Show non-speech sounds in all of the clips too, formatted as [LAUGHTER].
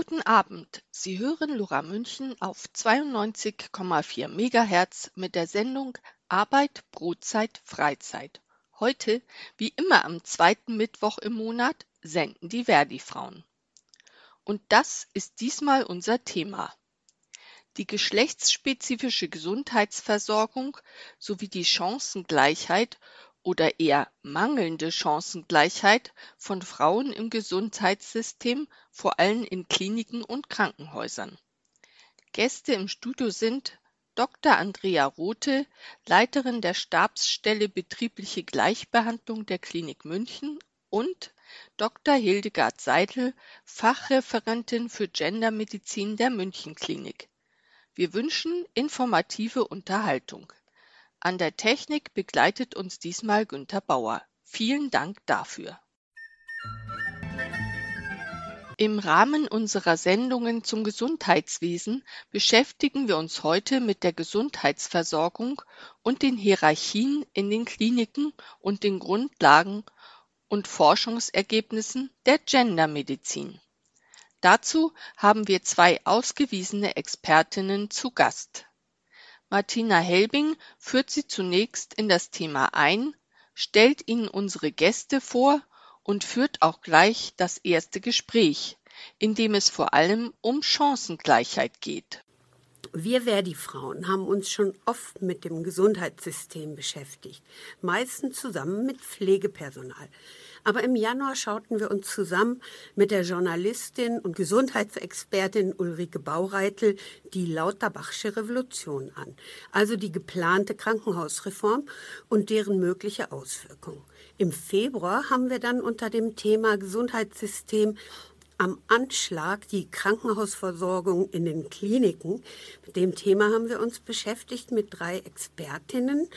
Guten Abend. Sie hören Lora München auf 92,4 MHz mit der Sendung Arbeit, Brotzeit, Freizeit. Heute, wie immer am zweiten Mittwoch im Monat, senden die Verdi-Frauen. Und das ist diesmal unser Thema. Die geschlechtsspezifische Gesundheitsversorgung sowie die Chancengleichheit oder eher mangelnde Chancengleichheit von Frauen im Gesundheitssystem, vor allem in Kliniken und Krankenhäusern. Gäste im Studio sind Dr. Andrea Rothe, Leiterin der Stabsstelle Betriebliche Gleichbehandlung der Klinik München und Dr. Hildegard Seidel, Fachreferentin für Gendermedizin der München Klinik. Wir wünschen informative Unterhaltung. An der Technik begleitet uns diesmal Günther Bauer. Vielen Dank dafür. Im Rahmen unserer Sendungen zum Gesundheitswesen beschäftigen wir uns heute mit der Gesundheitsversorgung und den Hierarchien in den Kliniken und den Grundlagen und Forschungsergebnissen der Gendermedizin. Dazu haben wir zwei ausgewiesene Expertinnen zu Gast. Martina Helbing führt Sie zunächst in das Thema ein, stellt Ihnen unsere Gäste vor und führt auch gleich das erste Gespräch, in dem es vor allem um Chancengleichheit geht. Wir Verdi-Frauen haben uns schon oft mit dem Gesundheitssystem beschäftigt, meistens zusammen mit Pflegepersonal. Aber im Januar schauten wir uns zusammen mit der Journalistin und Gesundheitsexpertin Ulrike Baureitel die Lauterbachsche Revolution an, also die geplante Krankenhausreform und deren mögliche Auswirkungen. Im Februar haben wir dann unter dem Thema Gesundheitssystem am Anschlag die Krankenhausversorgung in den Kliniken. Mit dem Thema haben wir uns beschäftigt mit drei Expertinnen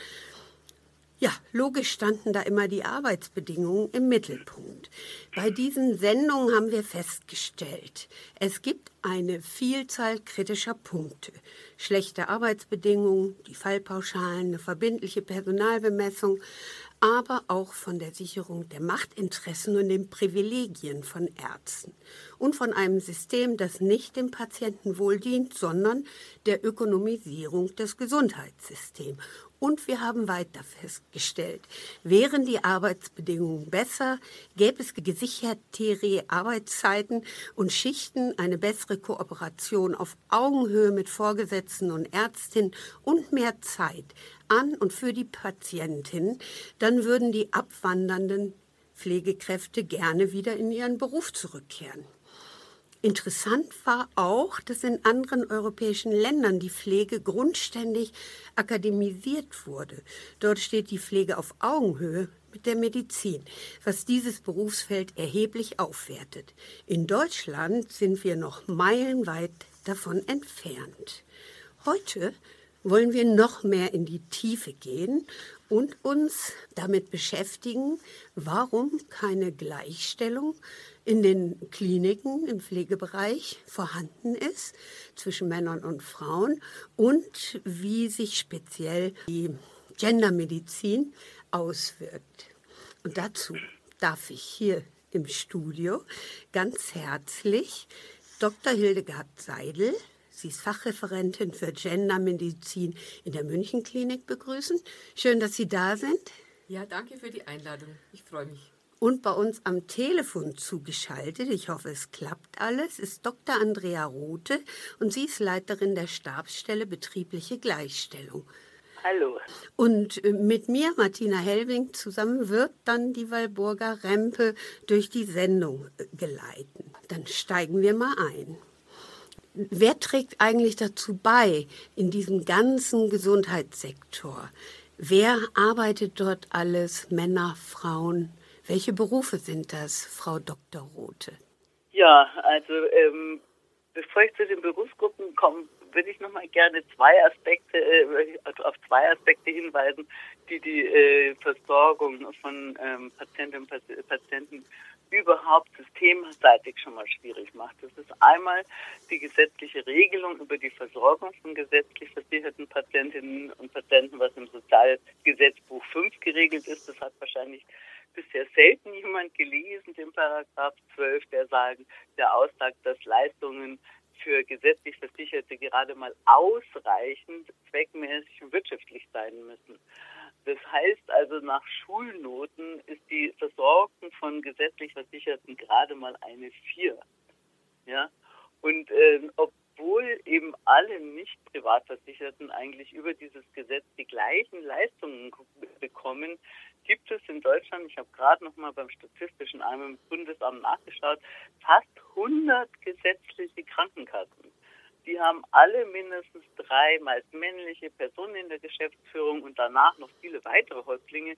ja, logisch standen da immer die Arbeitsbedingungen im Mittelpunkt. Bei diesen Sendungen haben wir festgestellt, es gibt eine Vielzahl kritischer Punkte. Schlechte Arbeitsbedingungen, die Fallpauschalen, eine verbindliche Personalbemessung, aber auch von der Sicherung der Machtinteressen und den Privilegien von Ärzten und von einem System, das nicht dem Patientenwohl dient, sondern der Ökonomisierung des Gesundheitssystems und wir haben weiter festgestellt, wären die Arbeitsbedingungen besser, gäbe es gesicherte Arbeitszeiten und Schichten, eine bessere Kooperation auf Augenhöhe mit Vorgesetzten und Ärztinnen und mehr Zeit an und für die Patientin, dann würden die abwandernden Pflegekräfte gerne wieder in ihren Beruf zurückkehren. Interessant war auch, dass in anderen europäischen Ländern die Pflege grundständig akademisiert wurde. Dort steht die Pflege auf Augenhöhe mit der Medizin, was dieses Berufsfeld erheblich aufwertet. In Deutschland sind wir noch meilenweit davon entfernt. Heute wollen wir noch mehr in die Tiefe gehen und uns damit beschäftigen, warum keine Gleichstellung in den Kliniken im Pflegebereich vorhanden ist zwischen Männern und Frauen und wie sich speziell die Gendermedizin auswirkt. Und dazu darf ich hier im Studio ganz herzlich Dr. Hildegard Seidel, sie ist Fachreferentin für Gendermedizin in der München Klinik begrüßen. Schön, dass Sie da sind. Ja, danke für die Einladung. Ich freue mich. Und bei uns am Telefon zugeschaltet, ich hoffe, es klappt alles, ist Dr. Andrea Rothe und sie ist Leiterin der Stabsstelle Betriebliche Gleichstellung. Hallo. Und äh, mit mir, Martina Helwing, zusammen wird dann die Walburger Rempe durch die Sendung äh, geleiten. Dann steigen wir mal ein. Wer trägt eigentlich dazu bei in diesem ganzen Gesundheitssektor? Wer arbeitet dort alles? Männer, Frauen? Welche Berufe sind das, Frau Dr. Rothe? Ja, also ähm, bevor ich zu den Berufsgruppen komme, würde ich noch mal gerne zwei Aspekte, äh, also auf zwei Aspekte hinweisen, die die äh, Versorgung von ähm, Patientinnen und Patienten überhaupt systemseitig schon mal schwierig macht. Das ist einmal die gesetzliche Regelung über die Versorgung von gesetzlich versicherten Patientinnen und Patienten, was im Sozialgesetzbuch 5 geregelt ist. Das hat wahrscheinlich bisher selten jemand gelesen, den Paragraph 12, der sagen, der aussagt, dass Leistungen für gesetzlich Versicherte gerade mal ausreichend, zweckmäßig und wirtschaftlich sein müssen. Das heißt also, nach Schulnoten ist die Versorgung von gesetzlich Versicherten gerade mal eine 4. Ja? Und äh, obwohl eben alle nicht Privatversicherten eigentlich über dieses Gesetz die gleichen Leistungen bekommen, gibt es in Deutschland, ich habe gerade noch mal beim Statistischen Einmal Bundesamt nachgeschaut, fast 100 gesetzliche Krankenkassen. Die haben alle mindestens drei, meist männliche Personen in der Geschäftsführung und danach noch viele weitere Häuptlinge,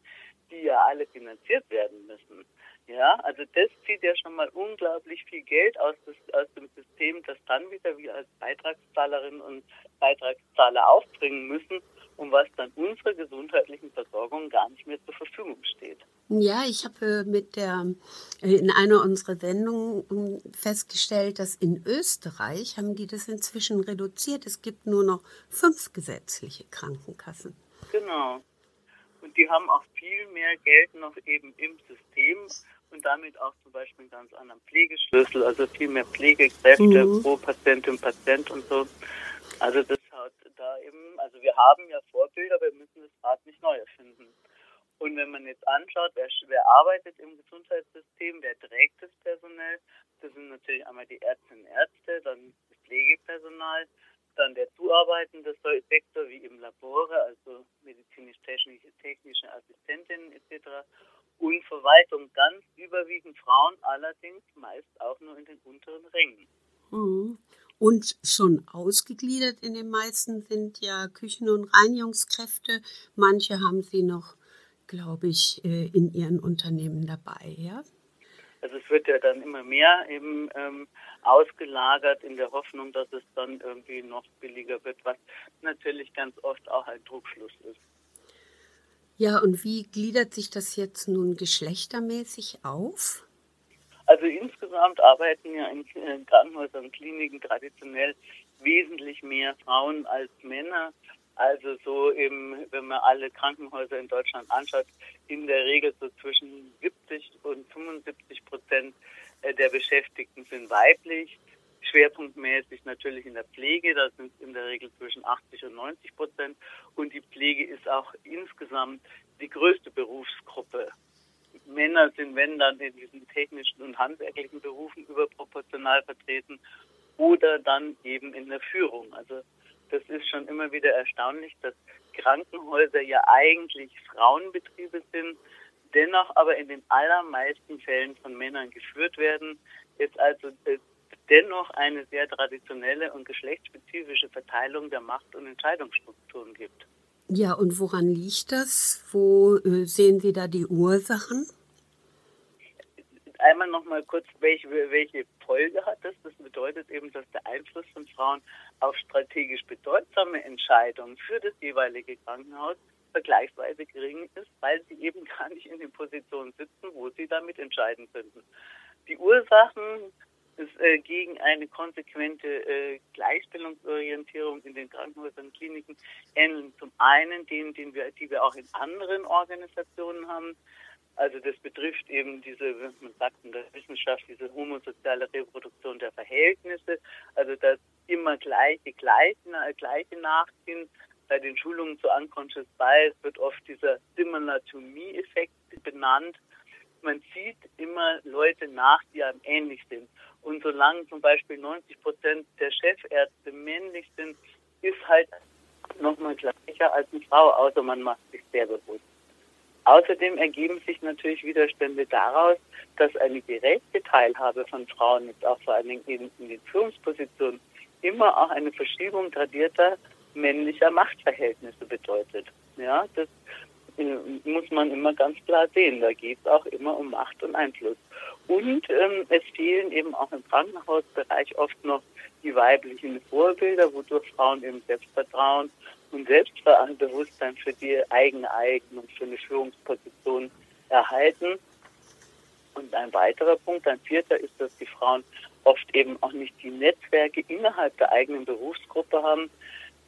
die ja alle finanziert werden müssen. Ja, also das zieht ja schon mal unglaublich viel Geld aus, des, aus dem System, das dann wieder wir als Beitragszahlerinnen und Beitragszahler aufbringen müssen und was dann unserer gesundheitlichen Versorgung gar nicht mehr zur Verfügung steht. Ja, ich habe mit der äh, in einer unserer Sendungen ähm, festgestellt, dass in Österreich haben die das inzwischen reduziert. Es gibt nur noch fünf gesetzliche Krankenkassen. Genau. Und die haben auch viel mehr Geld noch eben im System und damit auch zum Beispiel einen ganz anderen Pflegeschlüssel, also viel mehr Pflegekräfte mhm. pro Patientin, Patient und so. Also das hat da eben, also wir haben ja Vorbilder, wir müssen das Rad nicht neu erfinden. Und wenn man jetzt anschaut, wer, wer arbeitet im Gesundheitssystem, wer trägt das Personal, das sind natürlich einmal die Ärztinnen und Ärzte, dann das Pflegepersonal, dann der zuarbeitende Sektor wie im Labore, also medizinisch-technische technische Assistentinnen etc. Und Verwaltung ganz überwiegend Frauen, allerdings meist auch nur in den unteren Rängen. Mhm. Und schon ausgegliedert in den meisten sind ja Küchen- und Reinigungskräfte. Manche haben sie noch, glaube ich, äh, in ihren Unternehmen dabei, ja? Also es wird ja dann immer mehr eben ähm, ausgelagert in der Hoffnung, dass es dann irgendwie noch billiger wird, was natürlich ganz oft auch ein Druckschluss ist. Ja, und wie gliedert sich das jetzt nun geschlechtermäßig auf? Also insgesamt arbeiten ja in Krankenhäusern und Kliniken traditionell wesentlich mehr Frauen als Männer. Also so eben, wenn man alle Krankenhäuser in Deutschland anschaut, in der Regel so zwischen 70 und 75 Prozent äh, der Beschäftigten sind weiblich. Schwerpunktmäßig natürlich in der Pflege, da sind es in der Regel zwischen 80 und 90 Prozent. Und die Pflege ist auch insgesamt die größte Berufsgruppe. Männer sind, wenn dann, in diesen technischen und handwerklichen Berufen überproportional vertreten oder dann eben in der Führung. Also das ist schon immer wieder erstaunlich, dass Krankenhäuser ja eigentlich Frauenbetriebe sind, dennoch aber in den allermeisten Fällen von Männern geführt werden. Jetzt also äh, dennoch eine sehr traditionelle und geschlechtsspezifische Verteilung der Macht- und Entscheidungsstrukturen gibt. Ja, und woran liegt das? Wo äh, sehen Sie da die Ursachen? Einmal noch mal kurz, welche, welche Folge hat das? Das bedeutet eben, dass der Einfluss von Frauen auf strategisch bedeutsame Entscheidungen für das jeweilige Krankenhaus vergleichsweise gering ist, weil sie eben [LAUGHS] gar nicht in den Positionen sitzen, wo sie damit entscheiden könnten. Die Ursachen ist, äh, gegen eine konsequente äh, Gleichstellungsorientierung in den Krankenhäusern und Kliniken ähneln zum einen denen, den wir, die wir auch in anderen Organisationen haben. Also das betrifft eben diese, man sagt in der Wissenschaft, diese homosoziale Reproduktion der Verhältnisse, also das immer gleiche, gleiche, gleiche nachziehen. Bei den Schulungen zu Unconscious Bias wird oft dieser Similar to Me-Effekt benannt. Man zieht immer Leute nach, die einem ähnlich sind. Und solange zum Beispiel 90 Prozent der Chefärzte männlich sind, ist halt nochmal gleicher als eine Frau, außer man macht sich sehr bewusst. Außerdem ergeben sich natürlich Widerstände daraus, dass eine gerechte Teilhabe von Frauen, jetzt auch vor allen Dingen in, in den Führungspositionen, immer auch eine Verschiebung tradierter männlicher Machtverhältnisse bedeutet. Ja, das äh, muss man immer ganz klar sehen. Da geht es auch immer um Macht und Einfluss. Und ähm, es fehlen eben auch im Krankenhausbereich oft noch die weiblichen Vorbilder, wodurch Frauen eben Selbstvertrauen und Selbstbewusstsein für die eigene Eignung, für eine Führungsposition erhalten. Und ein weiterer Punkt, ein vierter, ist, dass die Frauen oft eben auch nicht die Netzwerke innerhalb der eigenen Berufsgruppe haben,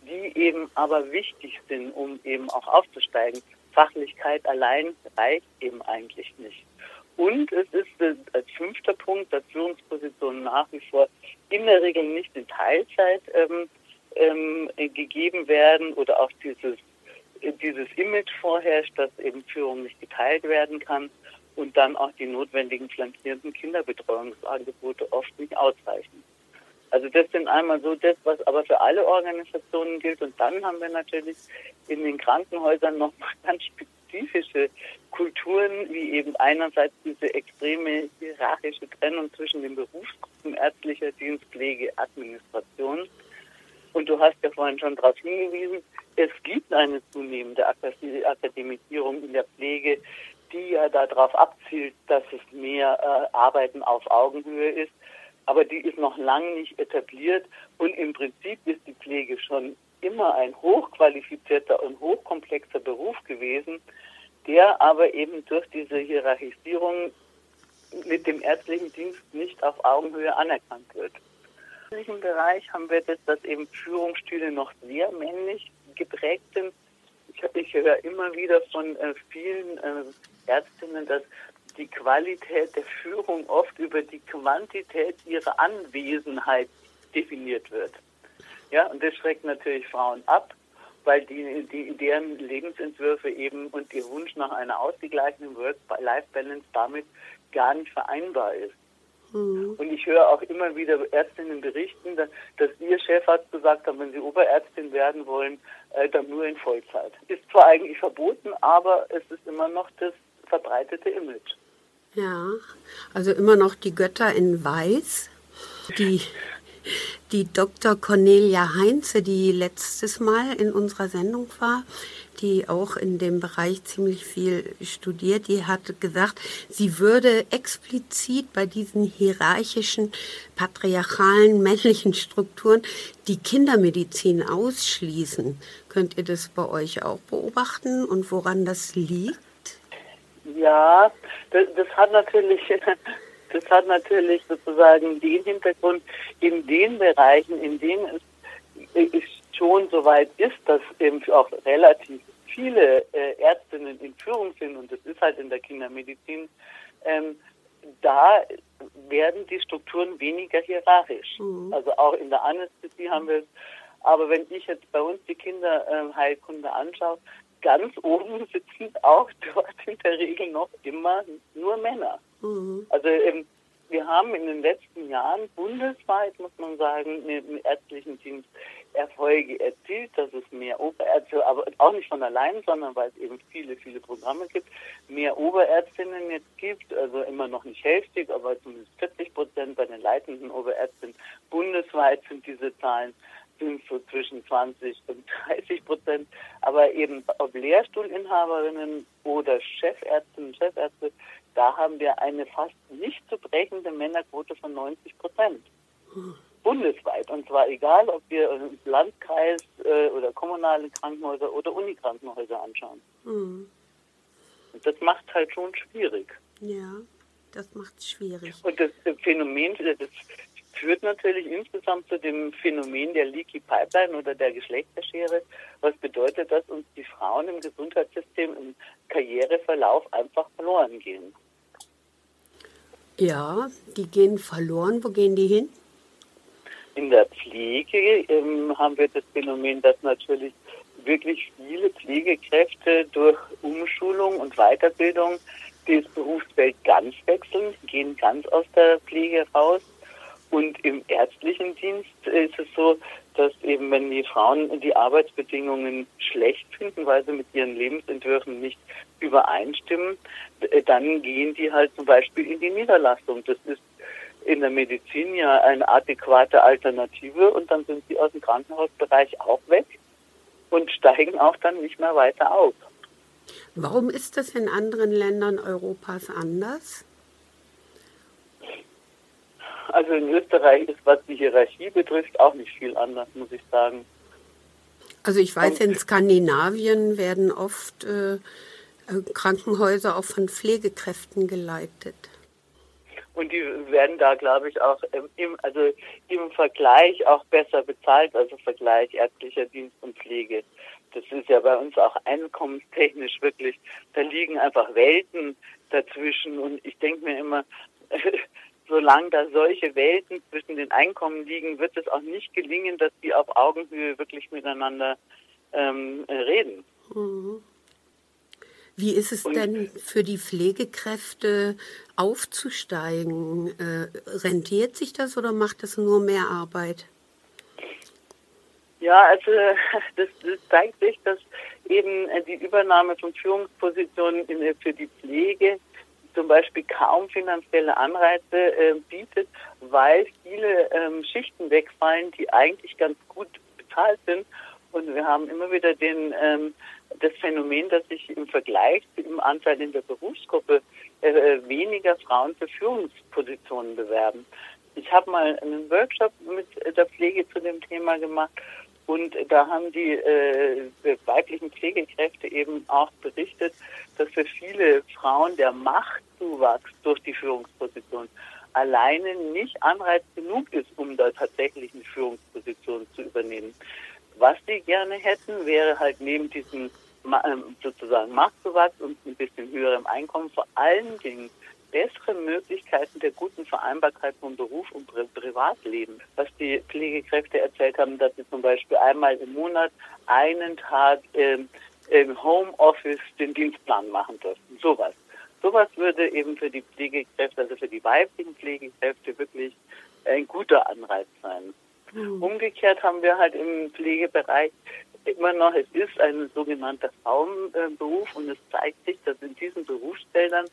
die eben aber wichtig sind, um eben auch aufzusteigen. Fachlichkeit allein reicht eben eigentlich nicht. Und es ist äh, als fünfter Punkt, dass Führungspositionen nach wie vor in der Regel nicht in Teilzeit ähm, ähm, gegeben werden oder auch dieses, dieses Image vorherrscht, dass eben Führung nicht geteilt werden kann und dann auch die notwendigen flankierenden Kinderbetreuungsangebote oft nicht ausreichen. Also das sind einmal so das, was aber für alle Organisationen gilt. Und dann haben wir natürlich in den Krankenhäusern noch mal [LAUGHS] ganz spezifische Kulturen, wie eben einerseits diese extreme hierarchische Trennung zwischen den Berufsgruppen ärztlicher Dienst, Pflege, Administration. Und du hast ja vorhin schon darauf hingewiesen, es gibt eine zunehmende Akademisierung in der Pflege, die ja darauf abzielt, dass es mehr äh, Arbeiten auf Augenhöhe ist. Aber die ist noch lange nicht etabliert und im Prinzip ist die Pflege schon immer ein hochqualifizierter und hochkomplexer Beruf gewesen, der aber eben durch diese Hierarchisierung mit dem ärztlichen Dienst nicht auf Augenhöhe anerkannt wird. Im ärztlichen Bereich haben wir das, dass eben Führungsstile noch sehr männlich geprägt sind. Ich, ich höre immer wieder von äh, vielen äh, Ärztinnen, dass die Qualität der Führung oft über die Quantität ihrer Anwesenheit definiert wird. Ja, und das schreckt natürlich Frauen ab, weil die, die, deren Lebensentwürfe eben und ihr Wunsch nach einer ausgeglichenen Work-Life-Balance damit gar nicht vereinbar ist. Mhm. Und ich höre auch immer wieder Ärztinnen berichten, dass, dass ihr Chefarzt gesagt hat, wenn sie Oberärztin werden wollen, äh, dann nur in Vollzeit. Ist zwar eigentlich verboten, aber es ist immer noch das verbreitete Image. Ja, also immer noch die Götter in Weiß. Die, die Dr. Cornelia Heinze, die letztes Mal in unserer Sendung war, die auch in dem Bereich ziemlich viel studiert, die hat gesagt, sie würde explizit bei diesen hierarchischen, patriarchalen, [LAUGHS] männlichen Strukturen die Kindermedizin ausschließen. Könnt ihr das bei euch auch beobachten und woran das liegt? Ja, das, das hat natürlich das hat natürlich sozusagen den Hintergrund in den Bereichen, in denen es, es schon so weit ist, dass eben auch relativ viele äh, Ärztinnen in Führung sind und das ist halt in der Kindermedizin, ähm, da werden die Strukturen weniger hierarchisch. Mhm. Also auch in der Anästhesie haben wir es. Aber wenn ich jetzt bei uns die Kinderheilkunde anschaue, ganz oben [LAUGHS] sitzen auch dort in der Regel noch immer nur Männer. Mhm. Also ähm, wir haben in den letzten Jahren bundesweit, muss man sagen, im ärztlichen Dienst Erfolge erzielt, dass es mehr Oberärzte, aber auch nicht von allein, sondern weil es eben viele, viele Programme gibt, mehr Oberärztinnen jetzt gibt, also immer noch nicht hälftig, aber zumindest 40 Prozent bei den leitenden Oberärztinnen. Bundesweit sind diese Zahlen sind so zwischen 20 und [LAUGHS] 30 Prozent. Aber eben ob Lehrstuhlinhaberinnen oder Chefärztinnen und Chefärzte, da haben wir eine fast nicht zu brechende Männerquote von 90 Prozent. Bundesweit. Und zwar egal, ob wir Landkreis äh, oder kommunale Krankenhäuser oder Unikrankenhäuser anschauen. Mhm. Und das macht halt schon schwierig. Ja, das macht es schwierig. Und das Phänomen, das führt natürlich insgesamt zu dem Phänomen der Leaky Pipeline oder der Geschlechterschere, was bedeutet, dass uns die Frauen im Gesundheitssystem im Karriereverlauf einfach verloren gehen. Ja, die gehen verloren. Wo gehen die hin? In der Pflege ähm, haben wir das Phänomen, dass natürlich wirklich viele Pflegekräfte durch Umschulung und Weiterbildung das Berufsfeld ganz wechseln, gehen ganz aus der Pflege raus und im ärztlichen Dienst ist es so, dass eben, wenn die Frauen die Arbeitsbedingungen schlecht finden, weil sie mit ihren Lebensentwürfen nicht übereinstimmen, äh, dann gehen die halt zum Beispiel in die Niederlassung. Das ist in der Medizin ja eine adäquate Alternative und dann sind sie aus dem Krankenhausbereich auch weg und steigen auch dann nicht mehr weiter auf. Warum ist das in anderen Ländern Europas anders? Also in Österreich ist, was die Hierarchie betrifft, auch nicht viel anders, muss ich sagen. Also ich weiß, in Skandinavien werden oft äh, Krankenhäuser auch von Pflegekräften geleitet. Und die werden da, glaube ich, auch im, also im Vergleich auch besser bezahlt, also Vergleich ärztlicher Dienst und Pflege. Das ist ja bei uns auch einkommenstechnisch wirklich, da liegen einfach Welten dazwischen. Und ich denke mir immer, [LAUGHS] solange da solche Welten zwischen den Einkommen liegen, wird es auch nicht gelingen, dass die auf Augenhöhe wirklich miteinander ähm, reden. Mhm. Wie ist es denn für die Pflegekräfte aufzusteigen? Äh, rentiert sich das oder macht das nur mehr Arbeit? Ja, also [LAUGHS] das, das zeigt sich, dass eben äh, die Übernahme von Führungspositionen in, für die Pflege zum Beispiel kaum finanzielle Anreize äh, bietet, weil viele ähm, Schichten wegfallen, die eigentlich ganz gut bezahlt sind. Und wir haben immer wieder den ähm, das Phänomen, dass sich im Vergleich zum Anteil in der Berufsgruppe äh, weniger Frauen für Führungspositionen bewerben. Ich habe mal einen Workshop mit der Pflege zu dem Thema gemacht und da haben die äh, weiblichen Pflegekräfte eben auch berichtet, dass für viele Frauen der Machtzuwachs durch die Führungsposition alleine nicht Anreiz genug ist, um da tatsächlich eine Führungsposition zu übernehmen. Was sie gerne hätten, wäre halt neben diesem ähm, sozusagen Machtzuwachs und ein bisschen höherem Einkommen vor allen Dingen bessere Möglichkeiten der guten Vereinbarkeit von Beruf und Pri Privatleben. Was die Pflegekräfte erzählt haben, dass sie zum Beispiel einmal im Monat einen Tag ähm, im Homeoffice den Dienstplan machen dürfen. Sowas. Sowas würde eben für die Pflegekräfte, also für die weiblichen Pflegekräfte wirklich ein guter Anreiz sein. Mhm. Umgekehrt haben wir halt im Pflegebereich immer noch, es ist ein sogenannter Frauenberuf und es zeigt sich, dass in diesen Berufsfeldern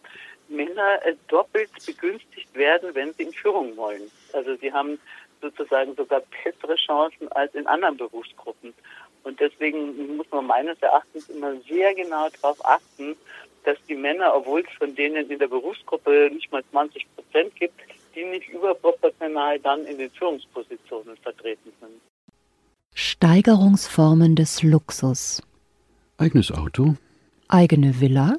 Männer äh, doppelt begünstigt werden, wenn sie in Führung wollen. Also sie haben sozusagen sogar bessere Chancen als in anderen Berufsgruppen. Und deswegen muss man meines Erachtens immer sehr genau darauf achten, dass die Männer, obwohl es von denen in der Berufsgruppe nicht mal 20 Prozent gibt, die nicht überproportional dann in den Führungspositionen vertreten sind. Steigerungsformen des Luxus. Eigenes Auto. Eigene Villa.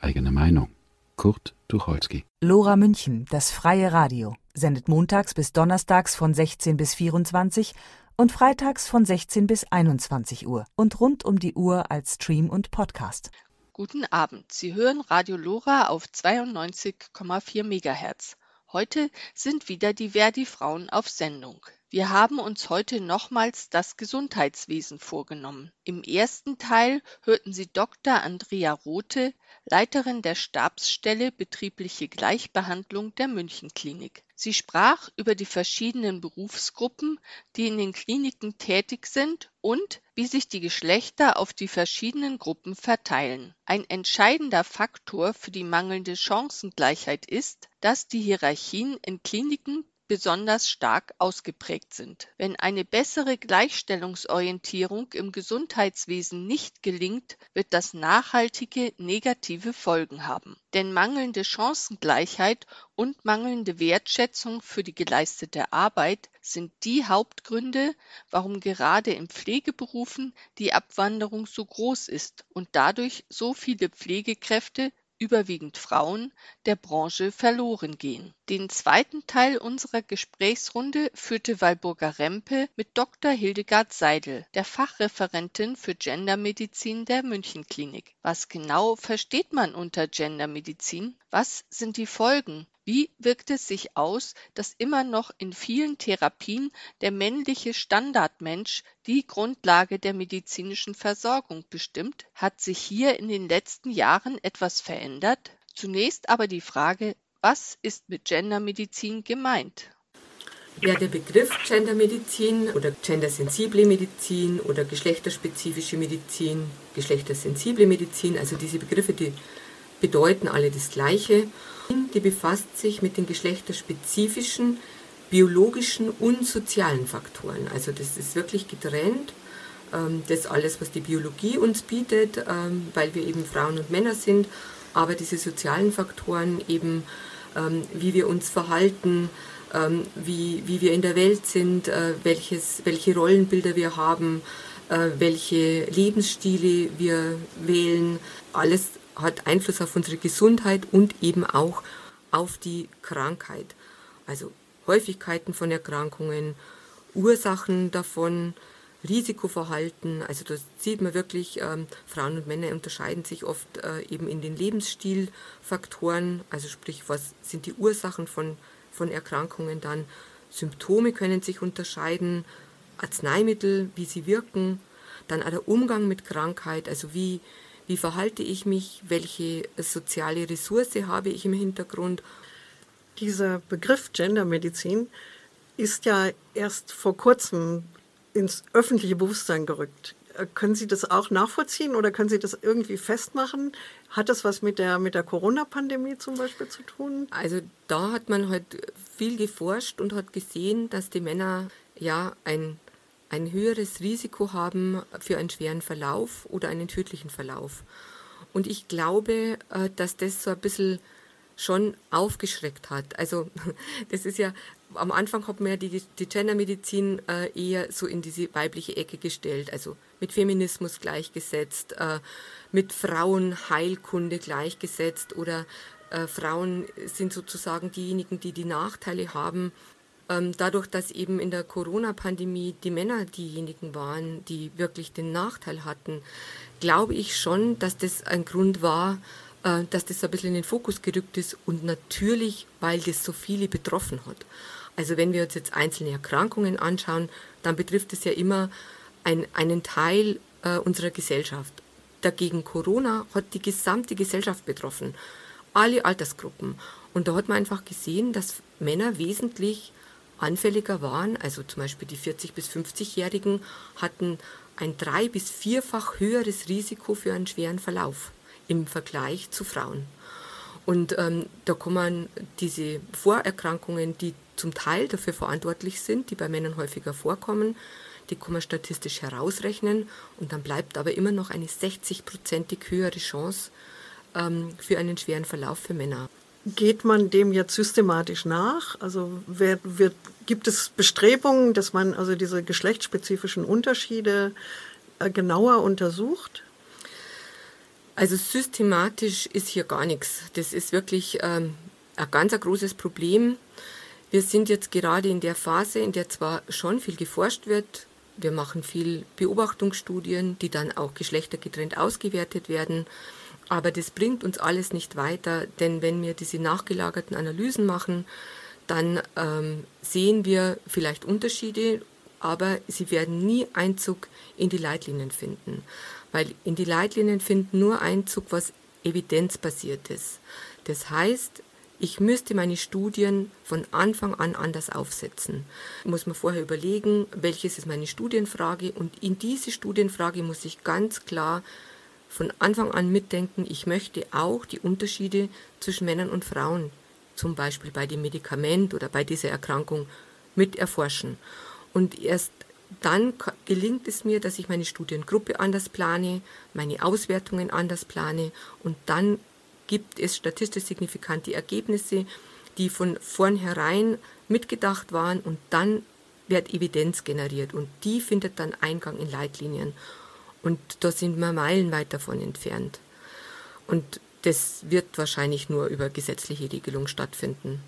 Eigene Meinung. Kurt Tucholsky. Lora München, das freie Radio, sendet montags bis donnerstags von 16 bis 24 und freitags von 16 bis 21 Uhr und rund um die Uhr als Stream und Podcast. Guten Abend. Sie hören Radio Lora auf 92,4 MHz. Heute sind wieder die Verdi-Frauen auf Sendung. Wir haben uns heute nochmals das Gesundheitswesen vorgenommen. Im ersten Teil hörten Sie Dr. Andrea Rothe, Leiterin der Stabsstelle Betriebliche Gleichbehandlung der Münchenklinik. Sie sprach über die verschiedenen Berufsgruppen, die in den Kliniken tätig sind und wie sich die Geschlechter auf die verschiedenen Gruppen verteilen. Ein entscheidender Faktor für die mangelnde Chancengleichheit ist, dass die Hierarchien in Kliniken besonders stark ausgeprägt sind. Wenn eine bessere Gleichstellungsorientierung im Gesundheitswesen nicht gelingt, wird das nachhaltige negative Folgen haben. Denn mangelnde Chancengleichheit und mangelnde Wertschätzung für die geleistete Arbeit sind die Hauptgründe, warum gerade in Pflegeberufen die Abwanderung so groß ist und dadurch so viele Pflegekräfte überwiegend Frauen, der Branche verloren gehen. Den zweiten Teil unserer Gesprächsrunde führte Walburga-Rempe mit Dr. Hildegard Seidel, der Fachreferentin für Gendermedizin der Münchenklinik. Was genau versteht man unter Gendermedizin? Was sind die Folgen? Wie wirkt es sich aus, dass immer noch in vielen Therapien der männliche Standardmensch die Grundlage der medizinischen Versorgung bestimmt? Hat sich hier in den letzten Jahren etwas verändert? Zunächst aber die Frage, was ist mit Gendermedizin gemeint? Ja, der Begriff Gendermedizin oder gendersensible Medizin oder geschlechterspezifische Medizin, geschlechtersensible Medizin, also diese Begriffe, die bedeuten alle das Gleiche die befasst sich mit den geschlechterspezifischen, biologischen und sozialen Faktoren. Also das ist wirklich getrennt. Ähm, das alles, was die Biologie uns bietet, ähm, weil wir eben Frauen und Männer sind, aber diese sozialen Faktoren eben, ähm, wie wir uns verhalten, wie, wie wir in der Welt sind, äh, welches, welche Rollenbilder wir haben, äh, welche Lebensstile wir wählen, alles hat Einfluss auf unsere Gesundheit und eben auch auf die Krankheit. Also Häufigkeiten von Erkrankungen, Ursachen davon, Risikoverhalten. Also da sieht man wirklich, ähm, Frauen und Männer unterscheiden sich oft äh, eben in den Lebensstilfaktoren, also sprich, was sind die Ursachen von, von Erkrankungen dann. Symptome können sich unterscheiden, Arzneimittel, wie sie wirken, dann auch der Umgang mit Krankheit, also wie, wie verhalte ich mich, welche soziale Ressource habe ich im Hintergrund. Dieser Begriff Gendermedizin ist ja erst vor kurzem ins öffentliche Bewusstsein gerückt. Äh, können Sie das auch nachvollziehen oder können Sie das irgendwie festmachen? Hat das was mit der, mit der Corona-Pandemie zum Beispiel zu tun? Also da hat man halt viel geforscht und hat gesehen, dass die Männer ja ein, ein höheres Risiko haben für einen schweren Verlauf oder einen tödlichen Verlauf. Und ich glaube, äh, dass das so ein bisschen schon aufgeschreckt hat. Also [LAUGHS] das ist ja, am Anfang hat man ja die, die Gendermedizin äh, eher so in diese weibliche Ecke gestellt, also mit Feminismus gleichgesetzt, äh, mit Frauenheilkunde gleichgesetzt oder äh, Frauen sind sozusagen diejenigen, die die Nachteile haben. Ähm, dadurch, dass eben in der Corona-Pandemie die Männer diejenigen waren, die wirklich den Nachteil hatten, glaube ich schon, dass das ein Grund war, äh, dass das ein bisschen in den Fokus gerückt ist und natürlich, weil das so viele betroffen hat. Also wenn wir uns jetzt einzelne Erkrankungen anschauen, dann betrifft es ja immer ein, einen Teil äh, unserer Gesellschaft. Dagegen Corona hat die gesamte Gesellschaft betroffen, alle Altersgruppen. Und da hat man einfach gesehen, dass Männer wesentlich anfälliger waren. Also zum Beispiel die 40- bis 50-Jährigen hatten ein drei- bis vierfach höheres Risiko für einen schweren Verlauf im Vergleich zu Frauen. Und ähm, da kommen diese Vorerkrankungen, die zum Teil dafür verantwortlich sind, die bei Männern häufiger vorkommen, die kann man statistisch herausrechnen und dann bleibt aber immer noch eine 60-prozentig höhere Chance ähm, für einen schweren Verlauf für Männer. Geht man dem jetzt systematisch nach? Also wer, wird, gibt es Bestrebungen, dass man also diese geschlechtsspezifischen Unterschiede äh, genauer untersucht? Also systematisch ist hier gar nichts. Das ist wirklich ähm, ein ganz ein großes Problem. Wir sind jetzt gerade in der Phase, in der zwar schon viel geforscht wird, wir machen viel Beobachtungsstudien, die dann auch geschlechtergetrennt ausgewertet werden, aber das bringt uns alles nicht weiter, denn wenn wir diese nachgelagerten Analysen machen, dann ähm, sehen wir vielleicht Unterschiede, aber sie werden nie Einzug in die Leitlinien finden weil in die Leitlinien finden nur Einzug, was evidenzbasiert ist. Das heißt, ich müsste meine Studien von Anfang an anders aufsetzen. Ich muss mir vorher überlegen, welches ist meine Studienfrage und in diese Studienfrage muss ich ganz klar von Anfang an mitdenken, ich möchte auch die Unterschiede zwischen Männern und Frauen, zum Beispiel bei dem Medikament oder bei dieser Erkrankung, mit erforschen. Und erst dann gelingt es mir, dass ich meine Studiengruppe anders plane, meine Auswertungen anders plane und dann gibt es statistisch signifikante Ergebnisse, die von vornherein mitgedacht waren und dann wird Evidenz generiert und die findet dann Eingang in Leitlinien. Und da sind wir meilenweit davon entfernt. Und das wird wahrscheinlich nur über gesetzliche Regelung stattfinden.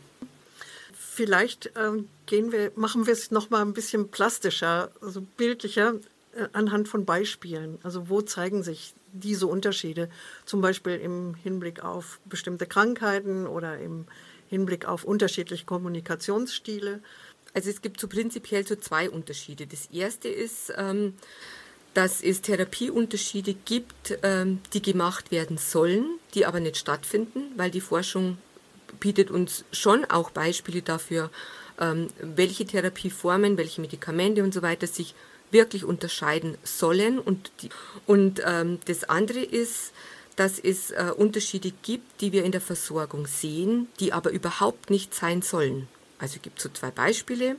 Vielleicht ähm, gehen wir, machen wir es noch mal ein bisschen plastischer, also bildlicher äh, anhand von Beispielen. Also wo zeigen sich diese Unterschiede? Zum Beispiel im Hinblick auf bestimmte Krankheiten oder im Hinblick auf unterschiedliche Kommunikationsstile. Also es gibt so prinzipiell so zwei Unterschiede. Das erste ist, ähm, dass es Therapieunterschiede gibt, ähm, die gemacht werden sollen, die aber nicht stattfinden, weil die Forschung bietet uns schon auch Beispiele dafür, ähm, welche Therapieformen, welche Medikamente und so weiter sich wirklich unterscheiden sollen. Und, die, und ähm, das andere ist, dass es äh, Unterschiede gibt, die wir in der Versorgung sehen, die aber überhaupt nicht sein sollen. Also es gibt so zwei Beispiele.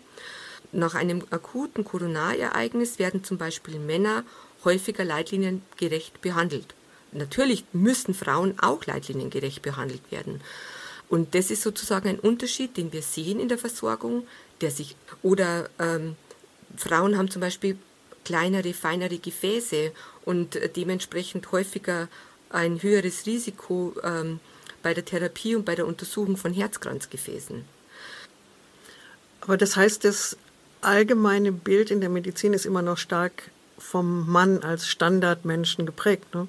Nach einem akuten Koronarereignis werden zum Beispiel Männer häufiger leitliniengerecht behandelt. Natürlich müssen Frauen auch leitliniengerecht behandelt werden. Und das ist sozusagen ein Unterschied, den wir sehen in der Versorgung, der sich, oder ähm, Frauen haben zum Beispiel kleinere, feinere Gefäße und dementsprechend häufiger ein höheres Risiko ähm, bei der Therapie und bei der Untersuchung von Herzkranzgefäßen. Aber das heißt, das allgemeine Bild in der Medizin ist immer noch stark vom Mann als Standardmenschen geprägt. Ne?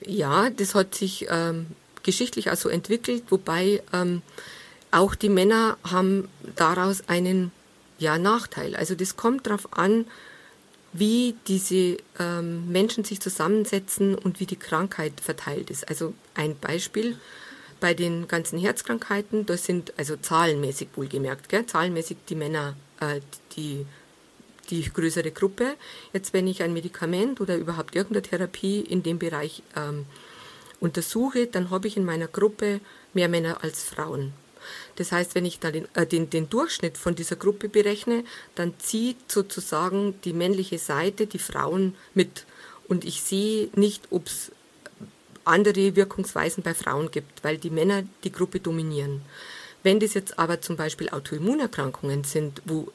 Ja, das hat sich ähm, geschichtlich also entwickelt, wobei ähm, auch die Männer haben daraus einen ja, Nachteil. Also das kommt darauf an, wie diese ähm, Menschen sich zusammensetzen und wie die Krankheit verteilt ist. Also ein Beispiel bei den ganzen Herzkrankheiten, das sind also zahlenmäßig wohlgemerkt, gell? zahlenmäßig die Männer äh, die, die größere Gruppe. Jetzt, wenn ich ein Medikament oder überhaupt irgendeine Therapie in dem Bereich ähm, untersuche, dann habe ich in meiner Gruppe mehr Männer als Frauen. Das heißt, wenn ich da den, äh, den, den Durchschnitt von dieser Gruppe berechne, dann zieht sozusagen die männliche Seite die Frauen mit. Und ich sehe nicht, ob es andere Wirkungsweisen bei Frauen gibt, weil die Männer die Gruppe dominieren. Wenn das jetzt aber zum Beispiel Autoimmunerkrankungen sind, wo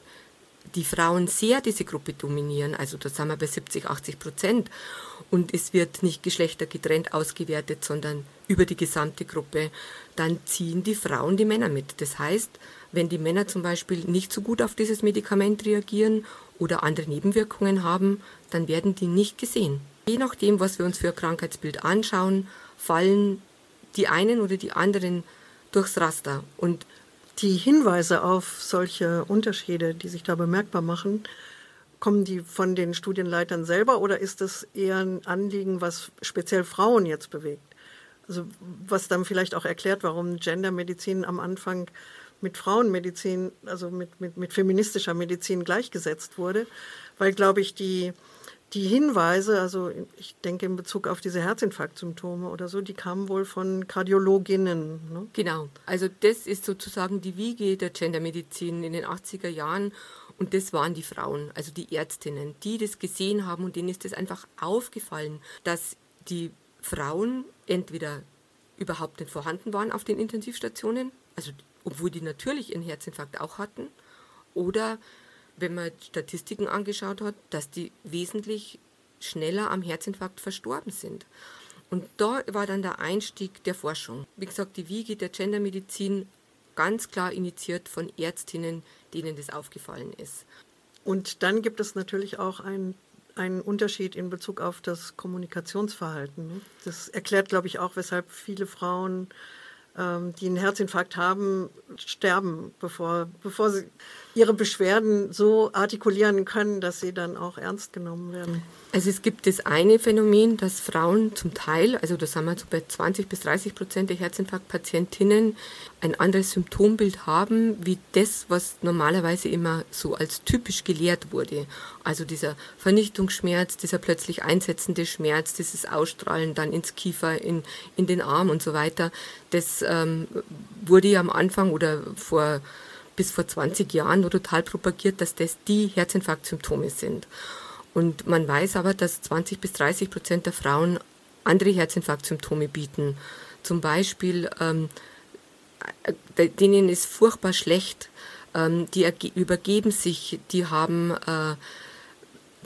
die Frauen sehr diese Gruppe dominieren, also da sind wir bei 70, 80 Prozent, und es wird nicht geschlechtergetrennt ausgewertet, sondern über die gesamte Gruppe, dann ziehen die Frauen die Männer mit. Das heißt, wenn die Männer zum Beispiel nicht so gut auf dieses Medikament reagieren oder andere Nebenwirkungen haben, dann werden die nicht gesehen. Je nachdem, was wir uns für ein Krankheitsbild anschauen, fallen die einen oder die anderen durchs Raster. Und die Hinweise auf solche Unterschiede, die sich da bemerkbar machen, kommen die von den Studienleitern selber oder ist das eher ein Anliegen, was speziell Frauen jetzt bewegt? Also was dann vielleicht auch erklärt, warum Gendermedizin am Anfang mit Frauenmedizin, also mit, mit, mit feministischer Medizin gleichgesetzt wurde, weil, glaube ich, die, die Hinweise, also ich denke in Bezug auf diese Herzinfarktsymptome oder so, die kamen wohl von Kardiologinnen. Ne? Genau, also das ist sozusagen die Wiege der Gendermedizin in den 80er Jahren und das waren die Frauen, also die Ärztinnen, die das gesehen haben und denen ist das einfach aufgefallen, dass die Frauen entweder überhaupt nicht vorhanden waren auf den Intensivstationen, also obwohl die natürlich einen Herzinfarkt auch hatten, oder wenn man Statistiken angeschaut hat, dass die wesentlich schneller am Herzinfarkt verstorben sind. Und da war dann der Einstieg der Forschung. Wie gesagt, die Wiege der Gendermedizin ganz klar initiiert von Ärztinnen, denen das aufgefallen ist. Und dann gibt es natürlich auch einen, einen Unterschied in Bezug auf das Kommunikationsverhalten. Das erklärt, glaube ich, auch, weshalb viele Frauen, ähm, die einen Herzinfarkt haben, sterben, bevor, bevor sie ihre Beschwerden so artikulieren können, dass sie dann auch ernst genommen werden. Also es gibt das eine Phänomen, dass Frauen zum Teil, also da sind wir so bei 20 bis 30 Prozent der Herzinfarktpatientinnen, ein anderes Symptombild haben, wie das, was normalerweise immer so als typisch gelehrt wurde. Also dieser Vernichtungsschmerz, dieser plötzlich einsetzende Schmerz, dieses Ausstrahlen dann ins Kiefer, in, in den Arm und so weiter. Das ähm, wurde ja am Anfang oder vor bis vor 20 Jahren nur total propagiert, dass das die Herzinfarktsymptome sind. Und man weiß aber, dass 20 bis 30 Prozent der Frauen andere Herzinfarktsymptome bieten. Zum Beispiel, ähm, äh, denen ist furchtbar schlecht, ähm, die übergeben sich, die haben äh,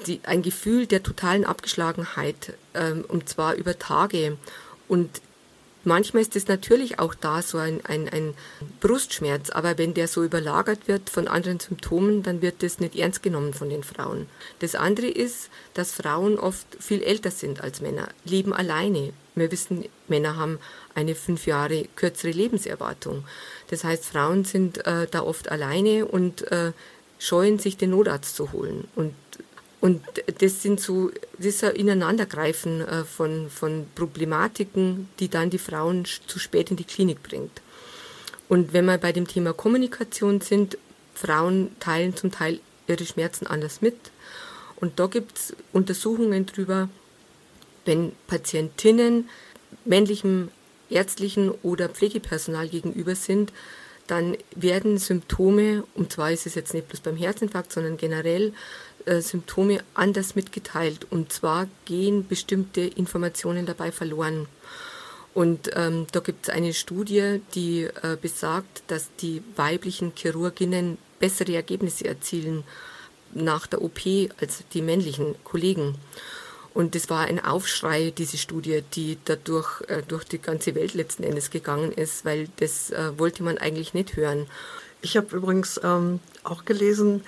die, ein Gefühl der totalen Abgeschlagenheit, ähm, und zwar über Tage. Und Manchmal ist es natürlich auch da so ein, ein, ein Brustschmerz, aber wenn der so überlagert wird von anderen Symptomen, dann wird das nicht ernst genommen von den Frauen. Das andere ist, dass Frauen oft viel älter sind als Männer, leben alleine. Wir wissen, Männer haben eine fünf Jahre kürzere Lebenserwartung. Das heißt, Frauen sind äh, da oft alleine und äh, scheuen sich den Notarzt zu holen. Und und das sind so, das ist ein Ineinandergreifen äh, von, von Problematiken, die dann die Frauen zu spät in die Klinik bringt. Und wenn wir bei dem Thema Kommunikation sind, Frauen teilen zum Teil ihre Schmerzen anders mit. Und da gibt es Untersuchungen drüber, wenn Patientinnen männlichem ärztlichen oder Pflegepersonal gegenüber sind, dann werden Symptome, und zwar ist es jetzt nicht bloß beim Herzinfarkt, sondern generell äh, Symptome anders mitgeteilt. Und zwar gehen bestimmte Informationen dabei verloren. Und ähm, da gibt es eine Studie, die äh, besagt, dass die weiblichen Chirurginnen bessere Ergebnisse erzielen nach der OP als die männlichen Kollegen. Und das war ein Aufschrei, diese Studie, die dadurch äh, durch die ganze Welt letzten Endes gegangen ist, weil das äh, wollte man eigentlich nicht hören. Ich habe übrigens ähm, auch gelesen,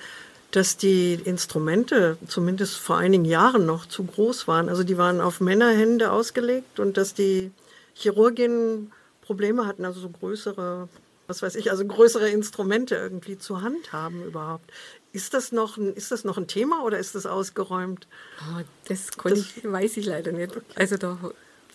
dass die Instrumente zumindest vor einigen Jahren noch zu groß waren. Also die waren auf Männerhände ausgelegt und dass die Chirurginnen Probleme hatten, also so größere, was weiß ich, also größere Instrumente irgendwie zur Hand haben überhaupt. Ist das noch ein, ist das noch ein Thema oder ist das ausgeräumt? Oh, das, das ich, weiß ich leider nicht. Also da,